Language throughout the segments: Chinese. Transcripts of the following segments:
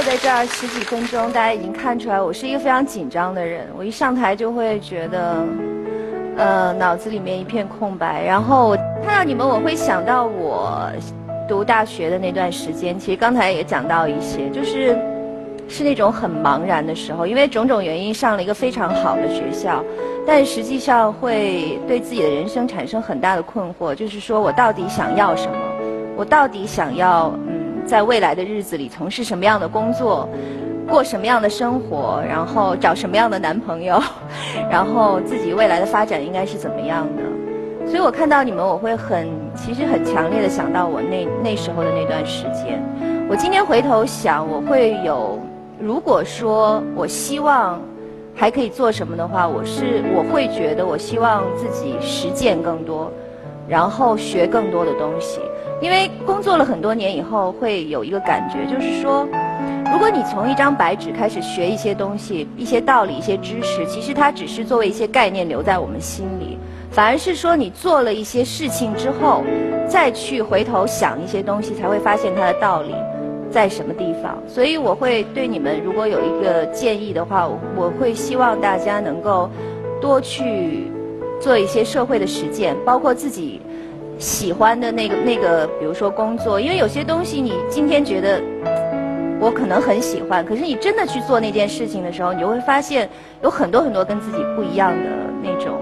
坐在这儿十几分钟，大家已经看出来我是一个非常紧张的人。我一上台就会觉得，呃，脑子里面一片空白。然后我看到你们，我会想到我读大学的那段时间。其实刚才也讲到一些，就是是那种很茫然的时候，因为种种原因上了一个非常好的学校，但实际上会对自己的人生产生很大的困惑，就是说我到底想要什么？我到底想要嗯？在未来的日子里，从事什么样的工作，过什么样的生活，然后找什么样的男朋友，然后自己未来的发展应该是怎么样的？所以我看到你们，我会很，其实很强烈的想到我那那时候的那段时间。我今天回头想，我会有，如果说我希望还可以做什么的话，我是我会觉得，我希望自己实践更多，然后学更多的东西。因为工作了很多年以后，会有一个感觉，就是说，如果你从一张白纸开始学一些东西、一些道理、一些知识，其实它只是作为一些概念留在我们心里，反而是说你做了一些事情之后，再去回头想一些东西，才会发现它的道理在什么地方。所以我会对你们，如果有一个建议的话，我会希望大家能够多去做一些社会的实践，包括自己。喜欢的那个那个，比如说工作，因为有些东西你今天觉得我可能很喜欢，可是你真的去做那件事情的时候，你就会发现有很多很多跟自己不一样的那种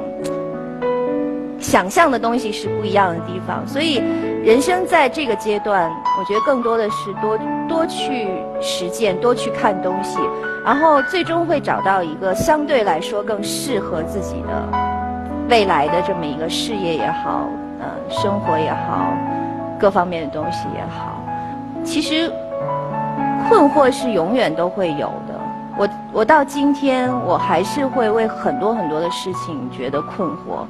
想象的东西是不一样的地方。所以人生在这个阶段，我觉得更多的是多多去实践，多去看东西，然后最终会找到一个相对来说更适合自己的未来的这么一个事业也好。生活也好，各方面的东西也好，其实困惑是永远都会有的。我我到今天，我还是会为很多很多的事情觉得困惑，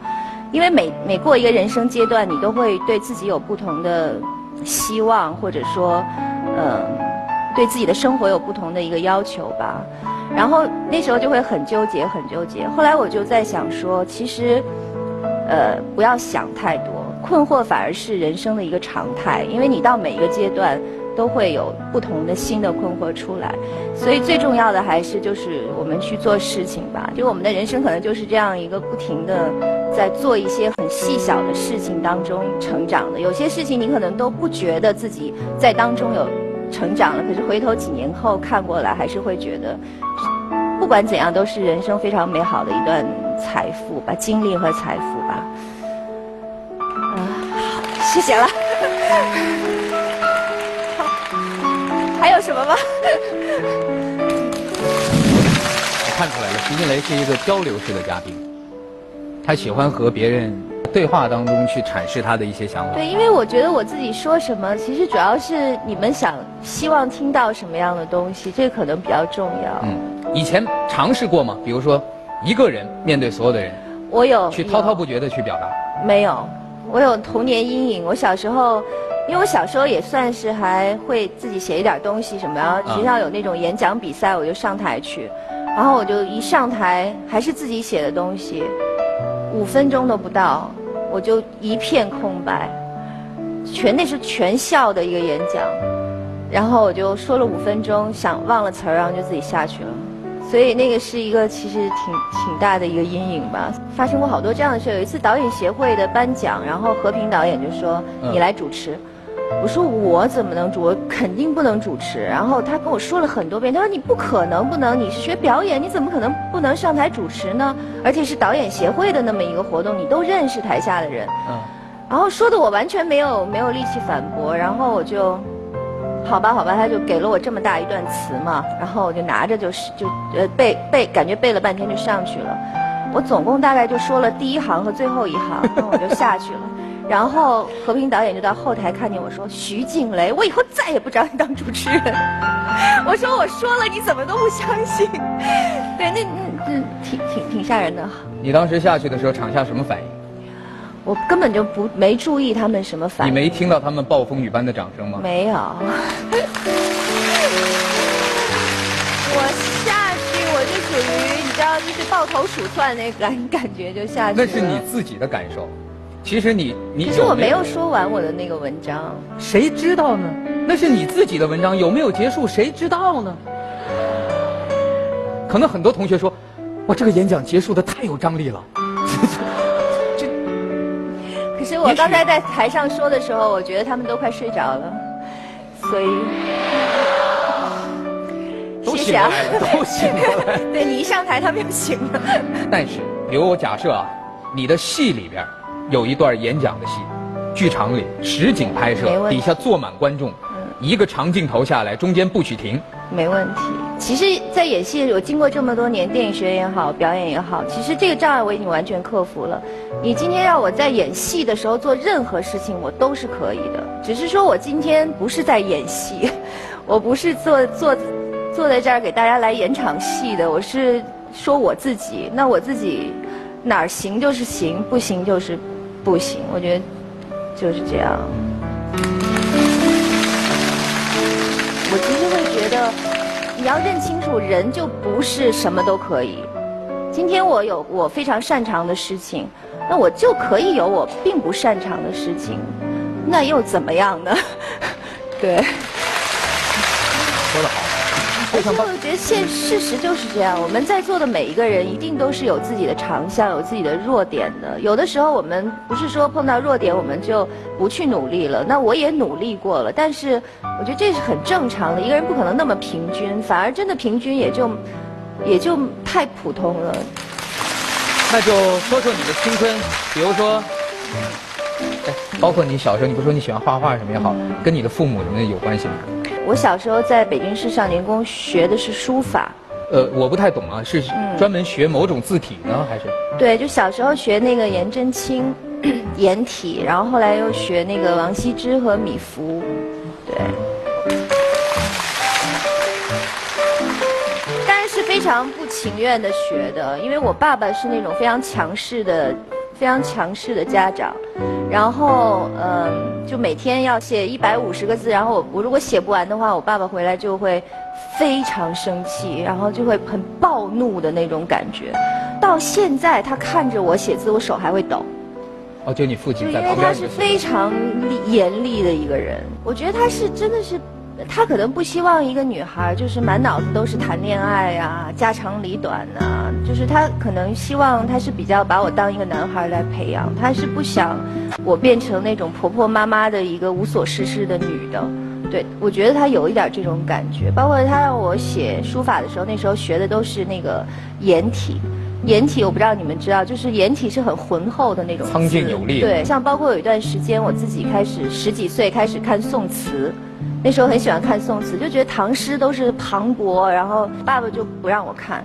因为每每过一个人生阶段，你都会对自己有不同的希望，或者说，嗯，对自己的生活有不同的一个要求吧。然后那时候就会很纠结，很纠结。后来我就在想说，其实，呃，不要想太多。困惑反而是人生的一个常态，因为你到每一个阶段都会有不同的新的困惑出来，所以最重要的还是就是我们去做事情吧。就我们的人生可能就是这样一个不停的在做一些很细小的事情当中成长的。有些事情你可能都不觉得自己在当中有成长了，可是回头几年后看过来，还是会觉得，不管怎样都是人生非常美好的一段财富吧，经历和财富吧。谢谢了。好，还有什么吗？我看出来了，徐静蕾是一个交流式的嘉宾，她喜欢和别人对话当中去阐释她的一些想法。对，因为我觉得我自己说什么，其实主要是你们想希望听到什么样的东西，这可能比较重要。嗯，以前尝试过吗？比如说，一个人面对所有的人，我有去滔滔不绝的去表达。没有。我有童年阴影。我小时候，因为我小时候也算是还会自己写一点东西什么，然后学校有那种演讲比赛，我就上台去，然后我就一上台还是自己写的东西，五分钟都不到，我就一片空白，全那是全校的一个演讲，然后我就说了五分钟，想忘了词儿，然后就自己下去了。所以那个是一个其实挺挺大的一个阴影吧，发生过好多这样的事。有一次导演协会的颁奖，然后和平导演就说你来主持，我说我怎么能主？我肯定不能主持。然后他跟我说了很多遍，他说你不可能不能，你是学表演，你怎么可能不能上台主持呢？而且是导演协会的那么一个活动，你都认识台下的人。嗯，然后说的我完全没有没有力气反驳，然后我就。好吧，好吧，他就给了我这么大一段词嘛，然后我就拿着就是就呃背背，感觉背了半天就上去了。我总共大概就说了第一行和最后一行，然后我就下去了。然后和平导演就到后台看见我说：“徐静蕾，我以后再也不找你当主持人。”我说：“我说了，你怎么都不相信？” 对，那那挺挺挺吓人的。你当时下去的时候，场下什么反应？我根本就不没注意他们什么反应。你没听到他们暴风雨般的掌声吗？没有。我下去我就属于你知道，就是抱头鼠窜那感感觉就下去那是你自己的感受。其实你你。其实我没有说完我的那个文章。谁知道呢？那是你自己的文章，有没有结束谁知道呢？可能很多同学说，哇，这个演讲结束的太有张力了。我刚才在台上说的时候，我觉得他们都快睡着了，所以都谢谢啊醒过来了，都 醒过来了。对你一上台，他们就醒了。但是，比如我假设啊，你的戏里边有一段演讲的戏，剧场里实景拍摄底下坐满观众，一个长镜头下来，中间不许停。没问题。其实，在演戏，我经过这么多年电影学院也好，表演也好，其实这个障碍我已经完全克服了。你今天让我在演戏的时候做任何事情，我都是可以的。只是说我今天不是在演戏，我不是坐坐坐在这儿给大家来演场戏的，我是说我自己。那我自己哪儿行就是行，不行就是不行。我觉得就是这样。我今觉得，你要认清楚，人就不是什么都可以。今天我有我非常擅长的事情，那我就可以有我并不擅长的事情，那又怎么样呢？对，我觉得现事实就是这样，我们在座的每一个人一定都是有自己的长项，有自己的弱点的。有的时候我们不是说碰到弱点我们就不去努力了，那我也努力过了，但是我觉得这是很正常的。一个人不可能那么平均，反而真的平均也就也就太普通了。那就说说你的青春，比如说，哎，包括你小时候，你不说你喜欢画画什么也好，跟你的父母什么的有关系吗？我小时候在北京市少年宫学的是书法，呃，我不太懂啊，是嗯专门学某种字体呢，还是？对，就小时候学那个颜真卿颜体，然后后来又学那个王羲之和米芾，对。但是非常不情愿的学的，因为我爸爸是那种非常强势的、非常强势的家长，然后嗯，就每天要写一百五十个字，然后我我如果写不完的话，我爸爸回来就会非常生气，然后就会很暴怒的那种感觉。到现在，他看着我写字，我手还会抖。哦，就你父就亲因为他是在旁边你就非常严厉的一个人，我觉得他是真的是，他可能不希望一个女孩就是满脑子都是谈恋爱啊、家长里短呐、就是他可能希望他是比较把我当一个男孩来培养，他是不想我变成那种婆婆妈妈的一个无所事事的女的。对，我觉得他有一点这种感觉，包括他让我写书法的时候，那时候学的都是那个颜体。颜体我不知道你们知道，就是颜体是很浑厚的那种，苍劲有力对，像包括有一段时间，我自己开始十几岁开始看宋词，那时候很喜欢看宋词，就觉得唐诗都是磅礴，然后爸爸就不让我看，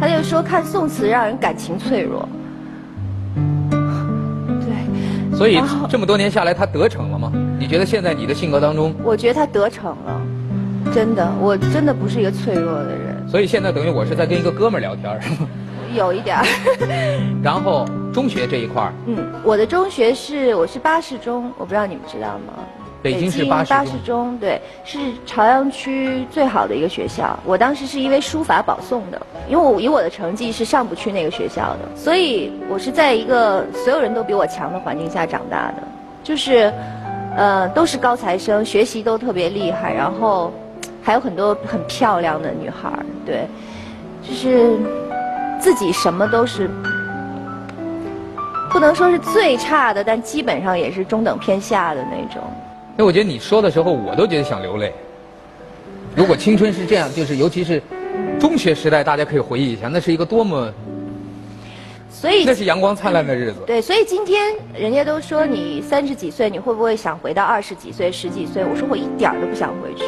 他就说看宋词让人感情脆弱。对，所以这么多年下来，他得逞了吗？你觉得现在你的性格当中，我觉得他得逞了，真的，我真的不是一个脆弱的人，所以现在等于我是在跟一个哥们儿聊天儿，有一点儿。然后中学这一块儿，嗯，我的中学是我是八十中，我不知道你们知道吗？北京市巴巴士中中，对，是朝阳区最好的一个学校。我当时是因为书法保送的，因为我以我的成绩是上不去那个学校的，所以我是在一个所有人都比我强的环境下长大的，就是，呃，都是高材生，学习都特别厉害，然后还有很多很漂亮的女孩儿，对，就是自己什么都是不能说是最差的，但基本上也是中等偏下的那种。因为我觉得你说的时候，我都觉得想流泪。如果青春是这样，就是尤其是中学时代，大家可以回忆一下，那是一个多么，所以那是阳光灿烂的日子。对，所以今天人家都说你三十几岁，你会不会想回到二十几岁、十几岁？我说我一点儿都不想回去，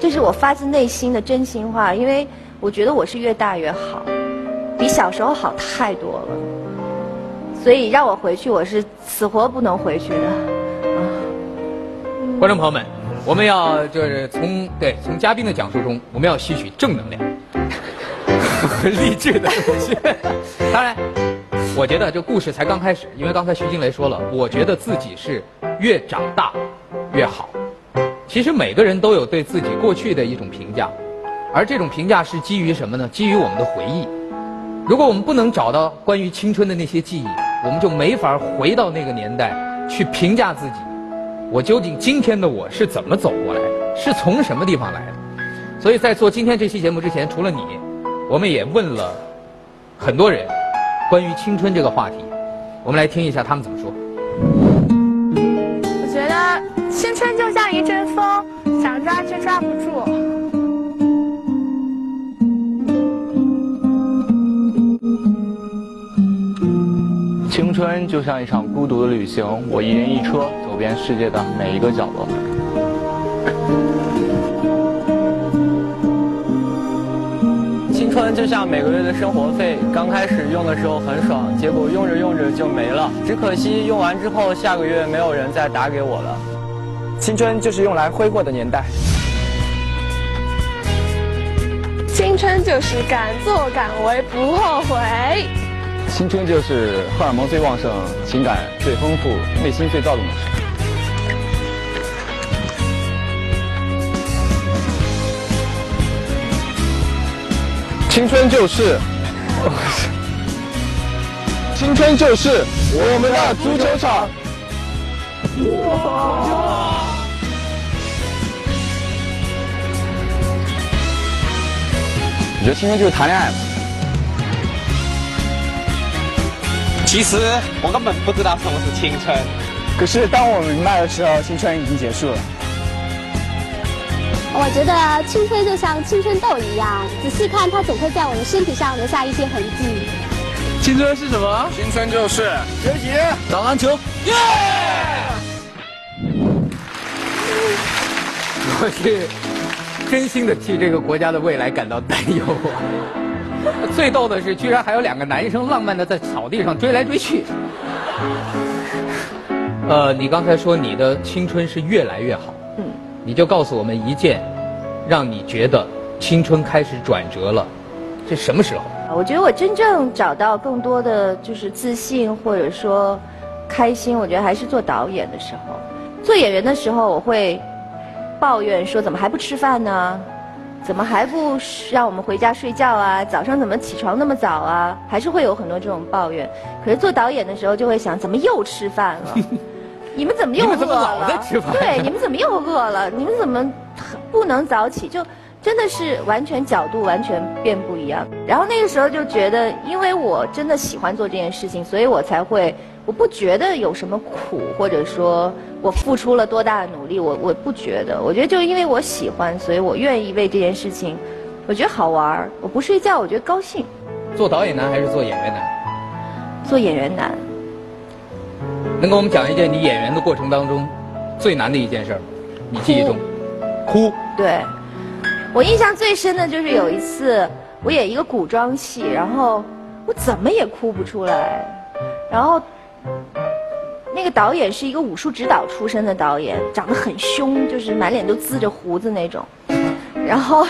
这是我发自内心的真心话，因为我觉得我是越大越好，比小时候好太多了。所以让我回去，我是死活不能回去的。观众朋友们，我们要就是从对从嘉宾的讲述中，我们要吸取正能量 和励志的东西。当然，我觉得这故事才刚开始，因为刚才徐静蕾说了，我觉得自己是越长大越好。其实每个人都有对自己过去的一种评价，而这种评价是基于什么呢？基于我们的回忆。如果我们不能找到关于青春的那些记忆，我们就没法回到那个年代去评价自己。我究竟今天的我是怎么走过来的，是从什么地方来的。所以在做今天这期节目之前，除了你，我们也问了很多人关于青春这个话题。我们来听一下他们怎么说。我觉得青春就像一阵风，想抓却抓不住。青春就像一场孤独的旅行，我一人一车，走遍世界的每一个角落。青春就像每个月的生活费，刚开始用的时候很爽，结果用着用着就没了。只可惜用完之后，下个月没有人再打给我了。青春就是用来挥霍的年代。青春就是敢做敢为不后悔。青春就是荷尔蒙最旺盛、情感最丰富、内心最躁动的时候。青春就是，青春就是我们的足球场。你觉得青春就是谈恋爱吗？其实我根本不知道什么是青春，可是当我明白的时候，青春已经结束了。我觉得青春就像青春痘一样，仔细看它总会在我们身体上留下一些痕迹。青春是什么？青春就是学习、打篮球。耶！我是真心的替这个国家的未来感到担忧啊！最逗的是，居然还有两个男生浪漫的在草地上追来追去。呃，你刚才说你的青春是越来越好。嗯你就告诉我们一件，让你觉得青春开始转折了，是什么时候？我觉得我真正找到更多的就是自信，或者说开心。我觉得还是做导演的时候，做演员的时候，我会抱怨说怎么还不吃饭呢？怎么还不让我们回家睡觉啊？早上怎么起床那么早啊？还是会有很多这种抱怨。可是做导演的时候就会想，怎么又吃饭了？你们怎么又饿了？对，你们怎么又饿了？你们怎么不能早起？就真的是完全角度完全变不一样。然后那个时候就觉得，因为我真的喜欢做这件事情，所以我才会，我不觉得有什么苦，或者说我付出了多大的努力，我我不觉得。我觉得就因为我喜欢，所以我愿意为这件事情，我觉得好玩我不睡觉，我觉得高兴。做导演难还是做演员难？做演员难。能给我们讲一件你演员的过程当中最难的一件事儿？你记忆中，哭。对，我印象最深的就是有一次我演一个古装戏，然后我怎么也哭不出来，然后那个导演是一个武术指导出身的导演，长得很凶，就是满脸都滋着胡子那种，然后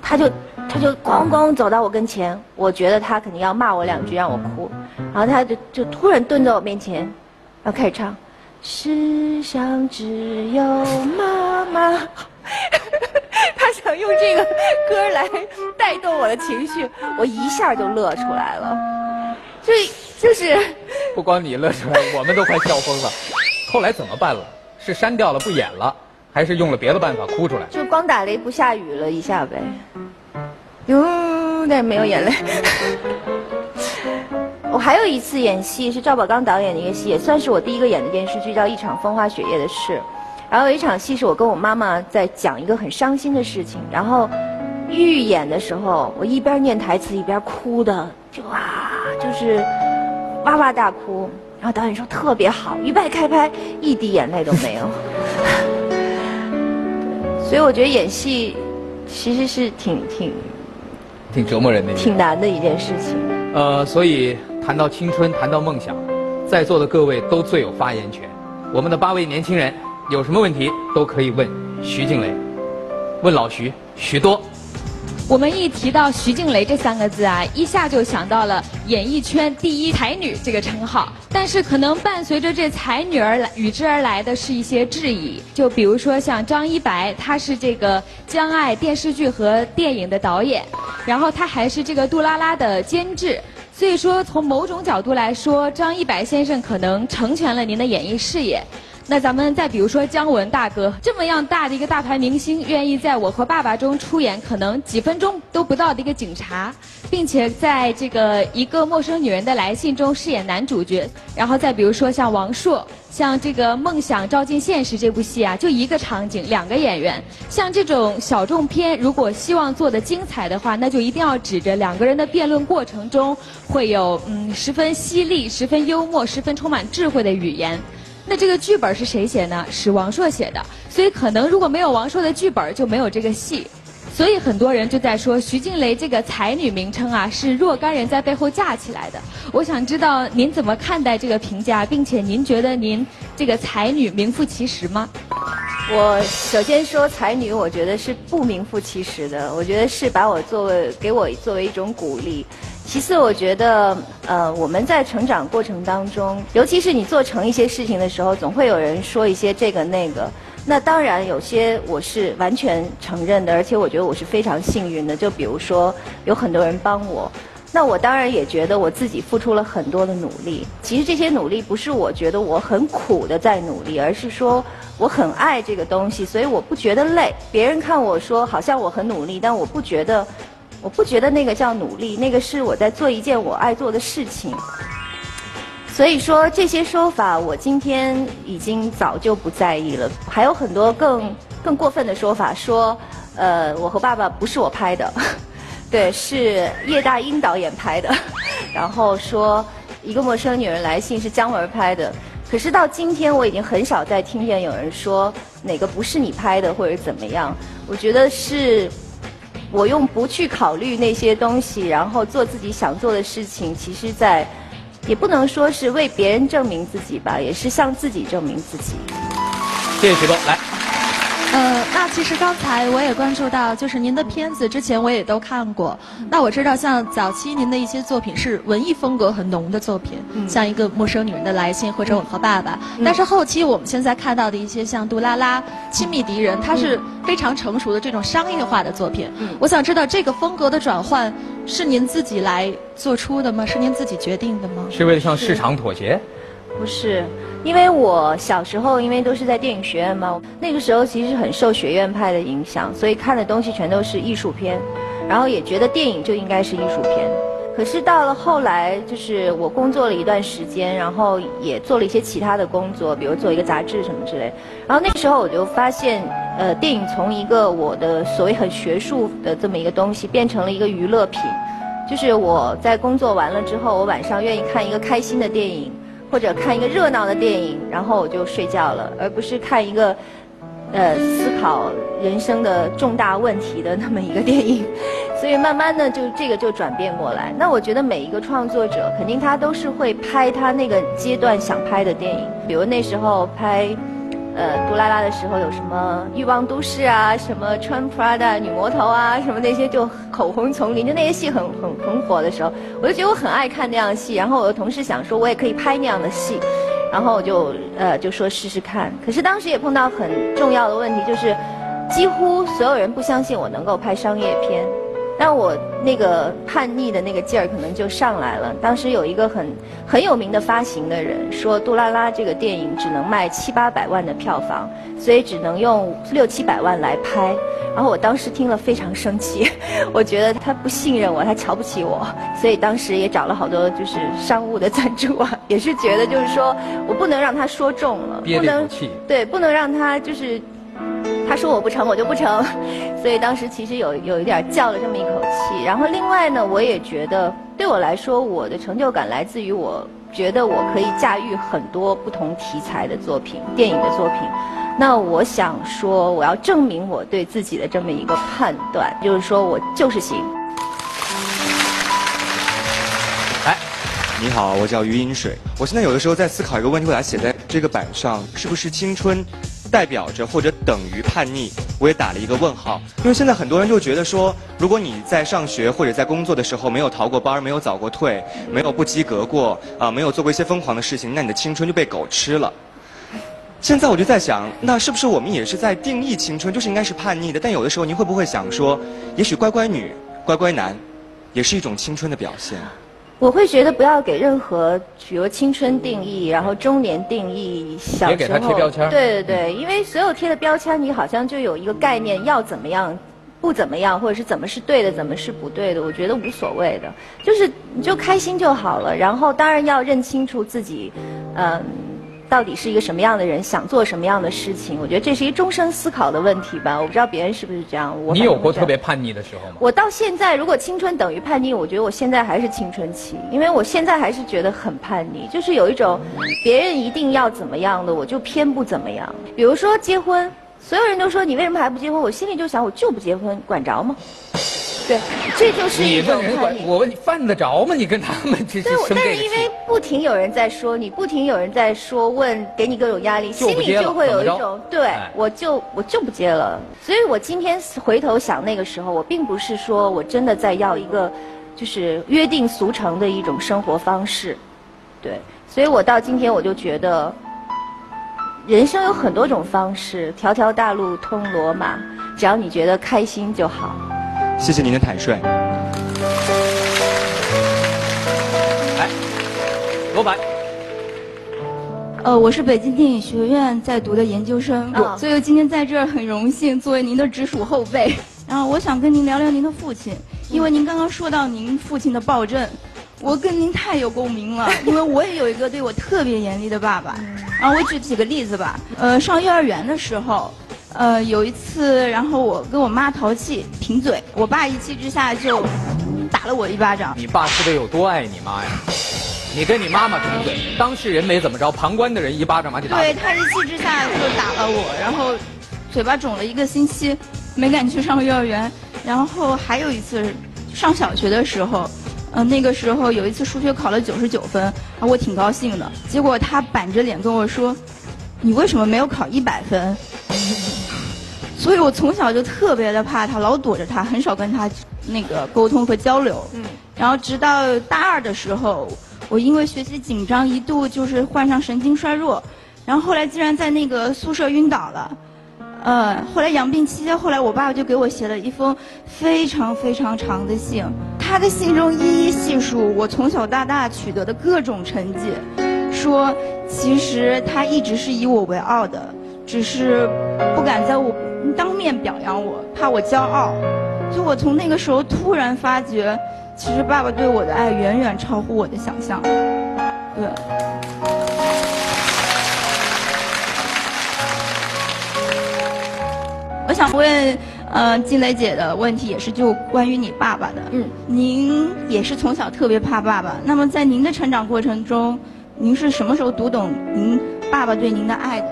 他就他就咣咣走到我跟前，我觉得他肯定要骂我两句让我哭，然后他就就突然蹲在我面前。然后开始唱，世上只有妈妈。他想用这个歌来带动我的情绪，我一下就乐出来了。就就是，不光你乐出来，我们都快笑疯了。后来怎么办了？是删掉了不演了，还是用了别的办法哭出来？就光打雷不下雨了一下呗。哟，但没有眼泪。我还有一次演戏是赵宝刚导演的一个戏，也算是我第一个演的电视剧，叫《一场风花雪月的事》。然后有一场戏是我跟我妈妈在讲一个很伤心的事情，然后预演的时候，我一边念台词一边哭的，就哇，就是哇哇大哭。然后导演说特别好，一拍开拍，一滴眼泪都没有。所以我觉得演戏其实是挺挺挺折磨人的，挺难的一件事情。呃，所以。谈到青春，谈到梦想，在座的各位都最有发言权。我们的八位年轻人有什么问题都可以问徐静蕾，问老徐，徐多。我们一提到徐静蕾这三个字啊，一下就想到了演艺圈第一才女这个称号。但是可能伴随着这才女而来，与之而来的是一些质疑。就比如说像张一白，他是这个《将爱》电视剧和电影的导演，然后他还是这个《杜拉拉》的监制。所以说，从某种角度来说，张一白先生可能成全了您的演艺事业。那咱们再比如说姜文大哥，这么样大的一个大牌明星，愿意在我和爸爸中出演可能几分钟都不到的一个警察，并且在这个一个陌生女人的来信中饰演男主角。然后再比如说像王朔，像这个《梦想照进现实》这部戏啊，就一个场景，两个演员。像这种小众片，如果希望做的精彩的话，那就一定要指着两个人的辩论过程中会有嗯十分犀利、十分幽默、十分充满智慧的语言。那这个剧本是谁写呢？是王朔写的，所以可能如果没有王朔的剧本，就没有这个戏。所以很多人就在说徐静蕾这个才女名称啊，是若干人在背后架起来的。我想知道您怎么看待这个评价，并且您觉得您这个才女名副其实吗？我首先说才女，我觉得是不名副其实的。我觉得是把我作为给我作为一种鼓励。其次，我觉得呃我们在成长过程当中，尤其是你做成一些事情的时候，总会有人说一些这个那个。那当然有些我是完全承认的，而且我觉得我是非常幸运的。就比如说有很多人帮我，那我当然也觉得我自己付出了很多的努力。其实这些努力不是我觉得我很苦的在努力，而是说我很爱这个东西，所以我不觉得累。别人看我说好像我很努力，但我不觉得，我不觉得那个叫努力，那个是我在做一件我爱做的事情。所以说这些说法，我今天已经早就不在意了。还有很多更更过分的说法，说，呃，我和爸爸不是我拍的，对，是叶大鹰导演拍的。然后说一个陌生女人来信是姜文拍的。可是到今天，我已经很少再听见有人说哪个不是你拍的或者怎么样。我觉得是我用不去考虑那些东西，然后做自己想做的事情，其实在。也不能说是为别人证明自己吧，也是向自己证明自己。谢谢徐东，来。呃，那其实刚才我也关注到，就是您的片子之前我也都看过。那我知道，像早期您的一些作品是文艺风格很浓的作品，像一个陌生女人的来信或者我和爸爸。但是后期我们现在看到的一些像杜拉拉、亲密敌人，它是非常成熟的这种商业化的作品。我想知道这个风格的转换是您自己来做出的吗？是您自己决定的吗？是为了向市场妥协？不是。因为我小时候，因为都是在电影学院嘛，那个时候其实很受学院派的影响，所以看的东西全都是艺术片，然后也觉得电影就应该是艺术片。可是到了后来，就是我工作了一段时间，然后也做了一些其他的工作，比如做一个杂志什么之类。然后那时候我就发现，呃，电影从一个我的所谓很学术的这么一个东西，变成了一个娱乐品。就是我在工作完了之后，我晚上愿意看一个开心的电影。或者看一个热闹的电影，然后我就睡觉了，而不是看一个，呃，思考人生的重大问题的那么一个电影。所以慢慢的就这个就转变过来。那我觉得每一个创作者肯定他都是会拍他那个阶段想拍的电影，比如那时候拍。呃，杜拉拉的时候有什么欲望都市啊，什么穿 Prada 女魔头啊，什么那些就口红丛林，就那些戏很很很火的时候，我就觉得我很爱看那样的戏。然后我的同事想说，我也可以拍那样的戏，然后我就呃就说试试看。可是当时也碰到很重要的问题，就是几乎所有人不相信我能够拍商业片。但我那个叛逆的那个劲儿可能就上来了。当时有一个很很有名的发行的人说，《杜拉拉》这个电影只能卖七八百万的票房，所以只能用六七百万来拍。然后我当时听了非常生气，我觉得他不信任我，他瞧不起我，所以当时也找了好多就是商务的赞助啊，也是觉得就是说我不能让他说中了，不能对，不能让他就是。他说我不成，我就不成，所以当时其实有有一点叫了这么一口气。然后另外呢，我也觉得对我来说，我的成就感来自于我觉得我可以驾驭很多不同题材的作品，电影的作品。那我想说，我要证明我对自己的这么一个判断，就是说我就是行。来，你好，我叫余饮水。我现在有的时候在思考一个问题，我来写在这个板上，是不是青春？代表着或者等于叛逆，我也打了一个问号。因为现在很多人就觉得说，如果你在上学或者在工作的时候没有逃过班，没有早过退，没有不及格过，啊，没有做过一些疯狂的事情，那你的青春就被狗吃了。现在我就在想，那是不是我们也是在定义青春，就是应该是叛逆的？但有的时候，您会不会想说，也许乖乖女、乖乖男，也是一种青春的表现？我会觉得不要给任何，比如青春定义，然后中年定义，小时候别给他贴标签对对对，因为所有贴的标签，你好像就有一个概念，要怎么样，不怎么样，或者是怎么是对的，怎么是不对的，我觉得无所谓的，就是你就开心就好了。然后当然要认清楚自己，嗯。到底是一个什么样的人，想做什么样的事情？我觉得这是一终身思考的问题吧。我不知道别人是不是这样。我你有过特别叛逆的时候吗？我到现在，如果青春等于叛逆，我觉得我现在还是青春期，因为我现在还是觉得很叛逆，就是有一种别人一定要怎么样的，我就偏不怎么样。比如说结婚，所有人都说你为什么还不结婚？我心里就想，我就不结婚，管着吗？对，这就是一种叛逆。我问你犯得着吗？你跟他们这对，但是因为不停有人在说你，不停有人在说问，给你各种压力，心里就会有一种对，我就我就不接了。所以我今天回头想那个时候，我并不是说我真的在要一个，就是约定俗成的一种生活方式，对。所以我到今天我就觉得，人生有很多种方式，条条大路通罗马，只要你觉得开心就好。谢谢您的坦率。来，罗白。呃，我是北京电影学院在读的研究生，所以今天在这儿很荣幸作为您的直属后辈。然后我想跟您聊聊您的父亲，因为您刚刚说到您父亲的暴政，我跟您太有共鸣了，因为我也有一个对我特别严厉的爸爸。然后我举几个例子吧，呃，上幼儿园的时候。呃，有一次，然后我跟我妈淘气贫嘴，我爸一气之下就打了我一巴掌。你爸是得有多爱你妈呀？你跟你妈妈贫嘴，当事人没怎么着，旁观的人一巴掌把你打。对他一气之下就打了我，然后嘴巴肿了一个星期，没敢去上幼儿园。然后还有一次上小学的时候，嗯，那个时候有一次数学考了九十九分，啊，我挺高兴的。结果他板着脸跟我说：“你为什么没有考一百分？”所以我从小就特别的怕他，老躲着他，很少跟他那个沟通和交流。嗯。然后直到大二的时候，我因为学习紧张，一度就是患上神经衰弱，然后后来竟然在那个宿舍晕倒了。呃，后来养病期间，后来我爸爸就给我写了一封非常非常长的信，他的信中一一细数我从小到大取得的各种成绩，说其实他一直是以我为傲的，只是不敢在我。当面表扬我，怕我骄傲，就我从那个时候突然发觉，其实爸爸对我的爱远远超乎我的想象。对。我想问，呃，金雷姐的问题也是就关于你爸爸的。嗯。您也是从小特别怕爸爸，那么在您的成长过程中，您是什么时候读懂您爸爸对您的爱的？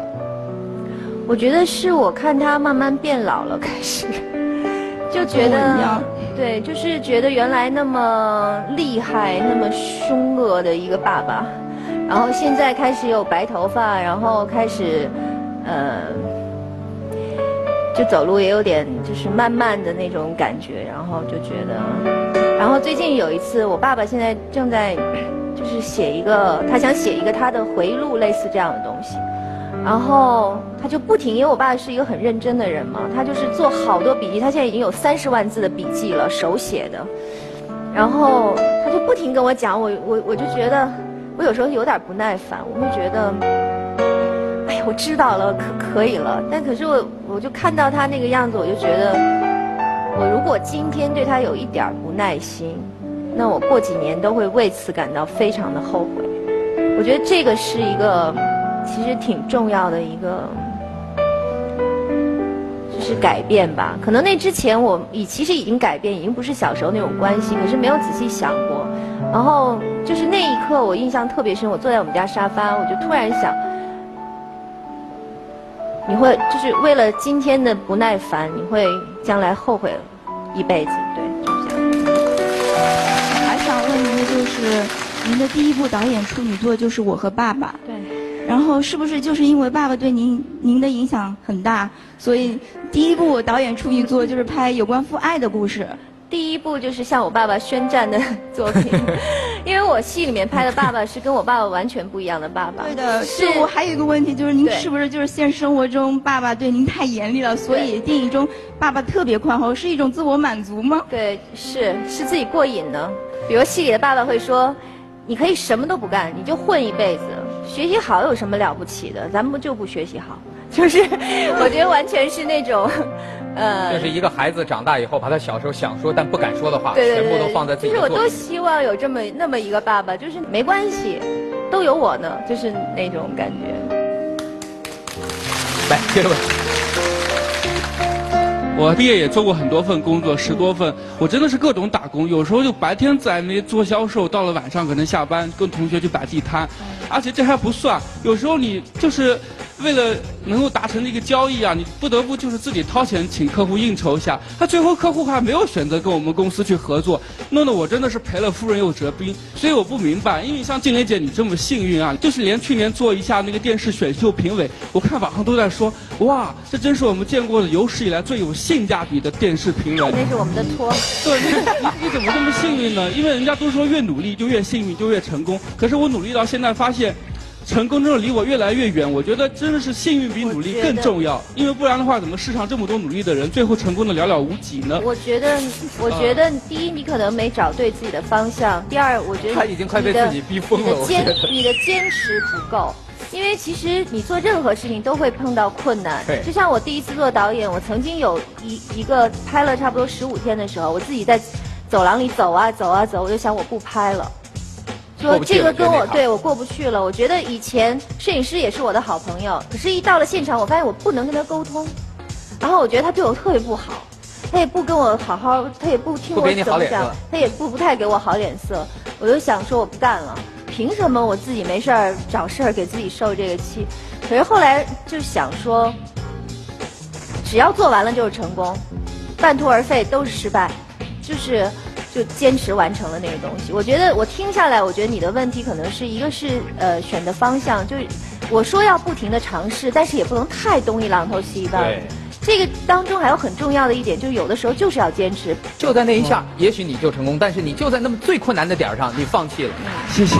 我觉得是我看他慢慢变老了开始，就觉得对，就是觉得原来那么厉害、那么凶恶的一个爸爸，然后现在开始有白头发，然后开始呃，就走路也有点就是慢慢的那种感觉，然后就觉得，然后最近有一次，我爸爸现在正在就是写一个，他想写一个他的回忆录，类似这样的东西。然后他就不停，因为我爸是一个很认真的人嘛，他就是做好多笔记，他现在已经有三十万字的笔记了，手写的。然后他就不停跟我讲，我我我就觉得，我有时候有点不耐烦，我会觉得，哎呀，我知道了，可可以了。但可是我我就看到他那个样子，我就觉得，我如果今天对他有一点不耐心，那我过几年都会为此感到非常的后悔。我觉得这个是一个。其实挺重要的一个，就是改变吧。可能那之前我已其实已经改变，已经不是小时候那种关系，可是没有仔细想过。然后就是那一刻，我印象特别深。我坐在我们家沙发，我就突然想，你会就是为了今天的不耐烦，你会将来后悔一辈子。对，就这样。还想问您的就是，您的第一部导演处女作就是《我和爸爸》。对。然后是不是就是因为爸爸对您您的影响很大，所以第一部导演处女作就是拍有关父爱的故事？第一部就是向我爸爸宣战的 作品，因为我戏里面拍的爸爸是跟我爸爸完全不一样的爸爸。对的，是是我还有一个问题，就是您是不是就是现实生活中爸爸对您太严厉了，所以电影中爸爸特别宽厚，是一种自我满足吗？对，是是自己过瘾呢。比如戏里的爸爸会说：“你可以什么都不干，你就混一辈子，学习好有什么了不起的？咱们就不学习好。”就是我觉得完全是那种，呃，就是一个孩子长大以后，把他小时候想说但不敢说的话，对对对，全部都放在自己就是我都。希望有这么那么一个爸爸，就是没关系，都有我呢，就是那种感觉。来，接着问。我毕业也做过很多份工作，十多份，我真的是各种打工。有时候就白天在那做销售，到了晚上可能下班跟同学去摆地摊，而且这还不算，有时候你就是为了能够达成这个交易啊，你不得不就是自己掏钱请客户应酬一下，他最后客户还没有选择跟我们公司去合作，弄得我真的是赔了夫人又折兵。所以我不明白，因为像静蕾姐你这么幸运啊，就是连去年做一下那个电视选秀评委，我看网上都在说，哇，这真是我们见过的有史以来最有性价比的电视评委。那是我们的托。对，你怎么这么幸运呢？因为人家都说越努力就越幸运，就越成功。可是我努力到现在发现，成功真的离我越来越远。我觉得真的是幸运比努力更重要，因为不然的话，怎么世上这么多努力的人，最后成功的寥寥无几呢？我觉得，我觉得第一，你可能没找对自己的方向；第二，我觉得他已经快被自己逼疯了你的坚持不够。因为其实你做任何事情都会碰到困难。对，就像我第一次做导演，我曾经有一一个拍了差不多十五天的时候，我自己在走廊里走啊走啊走，我就想我不拍了，说这个跟我对我过不去了。我觉得以前摄影师也是我的好朋友，可是一到了现场，我发现我不能跟他沟通，然后我觉得他对我特别不好，他也不跟我好好，他也不听我怎么讲他也不不太给我好脸色。我就想说我不干了，凭什么我自己没事儿找事儿给自己受这个气？可是后来就想说，只要做完了就是成功，半途而废都是失败，就是就坚持完成了那个东西。我觉得我听下来，我觉得你的问题可能是一个是呃选的方向，就是我说要不停的尝试，但是也不能太东一榔头西一棒子。这个当中还有很重要的一点，就是有的时候就是要坚持。就在那一下，也许你就成功，但是你就在那么最困难的点儿上，你放弃了。谢谢。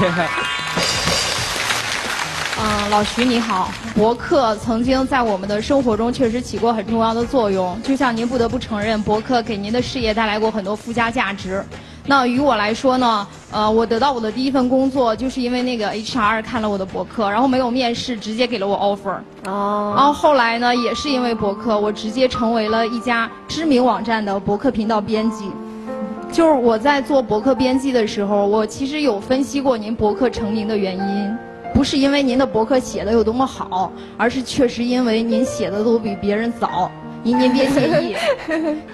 嗯，老徐你好，博客曾经在我们的生活中确实起过很重要的作用。就像您不得不承认，博客给您的事业带来过很多附加价值。那于我来说呢，呃，我得到我的第一份工作，就是因为那个 HR 看了我的博客，然后没有面试，直接给了我 offer。哦。然后后来呢，也是因为博客，我直接成为了一家知名网站的博客频道编辑。就是我在做博客编辑的时候，我其实有分析过您博客成名的原因，不是因为您的博客写的有多么好，而是确实因为您写的都比别人早。您您别介意，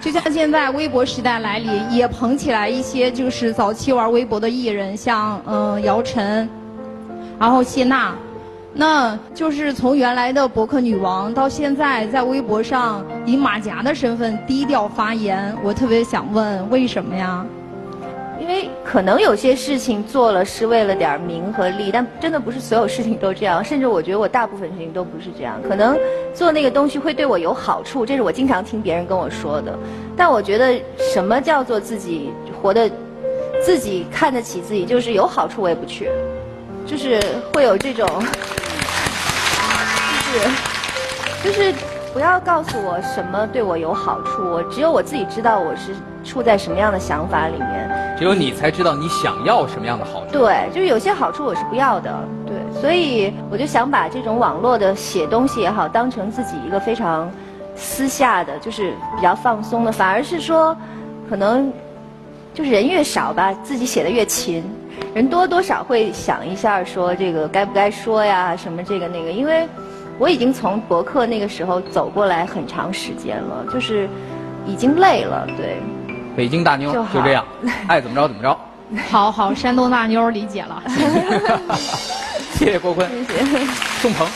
就像现在微博时代来临，也捧起来一些就是早期玩微博的艺人，像嗯姚晨，然后谢娜，那就是从原来的博客女王到现在在微博上以马甲的身份低调发言，我特别想问，为什么呀？因为可能有些事情做了是为了点名和利，但真的不是所有事情都这样。甚至我觉得我大部分事情都不是这样。可能做那个东西会对我有好处，这是我经常听别人跟我说的。但我觉得什么叫做自己活得自己看得起自己，就是有好处我也不去，就是会有这种，就是就是不要告诉我什么对我有好处，我只有我自己知道我是处在什么样的想法里面。只有你才知道你想要什么样的好处。对，就是有些好处我是不要的，对，所以我就想把这种网络的写东西也好，当成自己一个非常私下的，就是比较放松的，反而是说，可能就是人越少吧，自己写的越勤，人多多少会想一下说这个该不该说呀，什么这个那个，因为我已经从博客那个时候走过来很长时间了，就是已经累了，对。北京大妞就就这样，爱怎么着怎么着。好好，山东大妞理解了。谢谢郭坤，谢谢。宋鹏，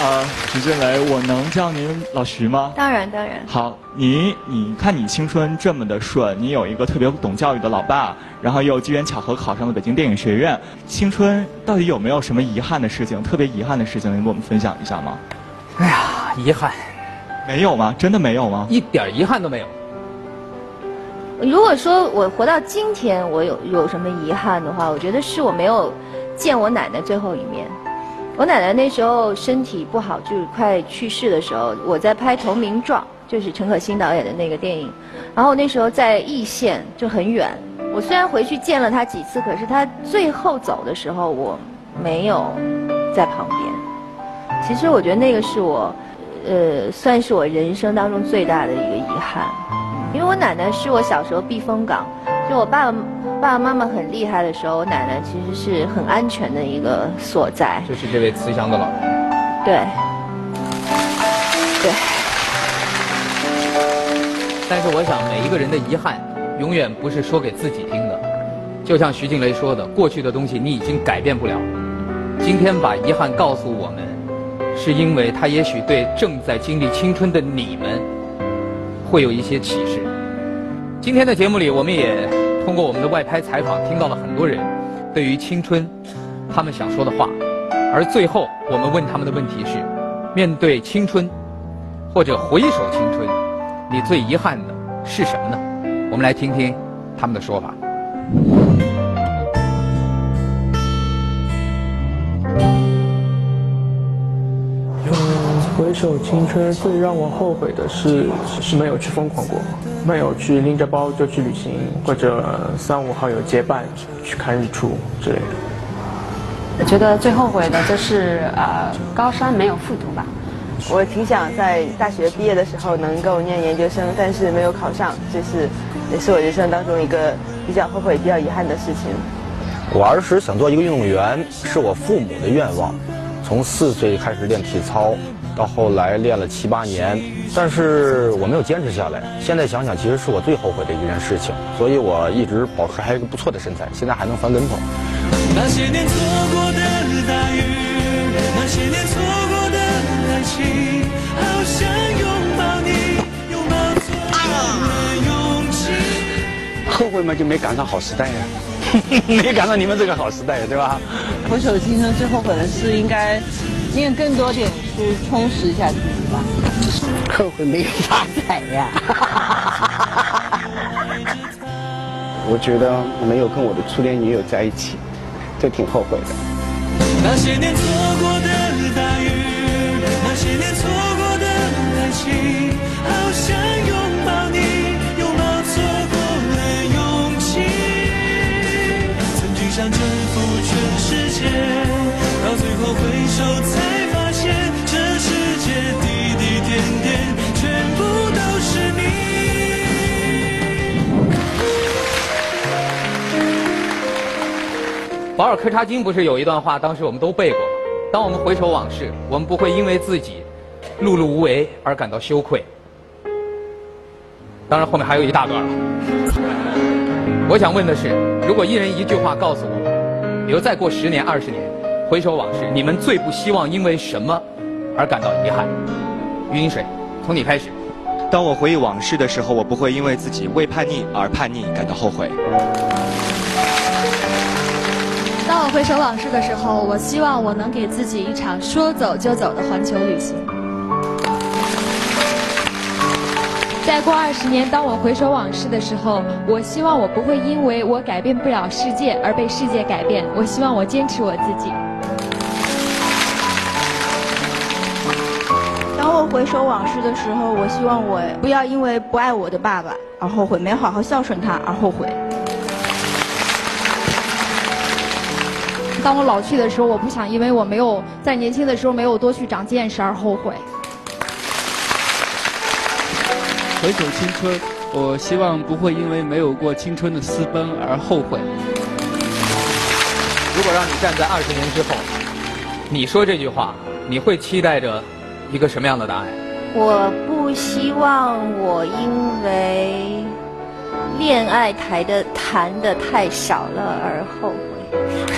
呃，徐静蕾，我能叫您老徐吗？当然当然。好，你你看你青春这么的顺，你有一个特别懂教育的老爸，然后又机缘巧合考上了北京电影学院，青春到底有没有什么遗憾的事情？特别遗憾的事情，能跟我们分享一下吗？哎呀，遗憾，没有吗？真的没有吗？一点遗憾都没有。如果说我活到今天，我有有什么遗憾的话，我觉得是我没有见我奶奶最后一面。我奶奶那时候身体不好，就是快去世的时候，我在拍《投名状》，就是陈可辛导演的那个电影。然后那时候在易县，就很远。我虽然回去见了她几次，可是她最后走的时候，我没有在旁边。其实我觉得那个是我，呃，算是我人生当中最大的一个遗憾。因为我奶奶是我小时候避风港，就我爸爸爸爸妈妈很厉害的时候，我奶奶其实是很安全的一个所在。就是这位慈祥的老人。对，对。但是我想，每一个人的遗憾，永远不是说给自己听的。就像徐静蕾说的，过去的东西你已经改变不了。今天把遗憾告诉我们，是因为他也许对正在经历青春的你们，会有一些启示。今天的节目里，我们也通过我们的外拍采访，听到了很多人对于青春他们想说的话。而最后，我们问他们的问题是：面对青春，或者回首青春，你最遗憾的是什么呢？我们来听听他们的说法。回首青春，最让我后悔的是是没有去疯狂过，没有去拎着包就去旅行，或者三五好友结伴去看日出之类的。我觉得最后悔的就是呃高三没有复读吧。我挺想在大学毕业的时候能够念研究生，但是没有考上，这是也是我人生当中一个比较后悔、比较遗憾的事情。我儿时想做一个运动员，是我父母的愿望。从四岁开始练体操，到后来练了七八年，但是我没有坚持下来。现在想想，其实是我最后悔的一件事情。所以我一直保持还有一个不错的身材，现在还能翻跟头。那些年错过的大雨，那些年错过的爱情，好想拥抱你，拥抱错过的勇气。后悔吗，就没赶上好时代呀。没赶上你们这个好时代，对吧？回首青春，最后悔的是应该练更多点书，充实一下自己吧。后悔没有发财呀！我觉得没有跟我的初恋女友在一起，就挺后悔的。那些年错过的大雨，那些年错过的爱情，好想拥保尔柯察金不是有一段话，当时我们都背过吗？当我们回首往事，我们不会因为自己碌碌无为而感到羞愧。当然，后面还有一大段了。我想问的是，如果一人一句话告诉我，比如再过十年、二十年，回首往事，你们最不希望因为什么而感到遗憾？余音水，从你开始。当我回忆往事的时候，我不会因为自己为叛逆而叛逆感到后悔。回首往事的时候，我希望我能给自己一场说走就走的环球旅行。再过二十年，当我回首往事的时候，我希望我不会因为我改变不了世界而被世界改变。我希望我坚持我自己。当我回首往事的时候，我希望我不要因为不爱我的爸爸而后悔，没好好孝顺他而后悔。当我老去的时候，我不想因为我没有在年轻的时候没有多去长见识而后悔。回首青春，我希望不会因为没有过青春的私奔而后悔。如果让你站在二十年之后，你说这句话，你会期待着一个什么样的答案？我不希望我因为恋爱谈的谈的太少了而后悔。